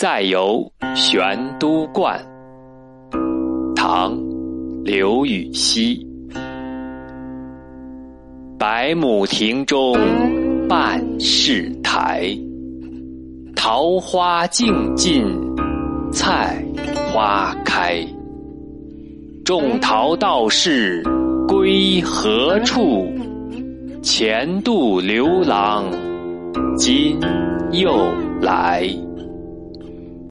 再游玄都观，唐刘禹锡。百亩庭中半是苔，桃花尽尽菜花开。种桃道士归何处？前度刘郎今又来。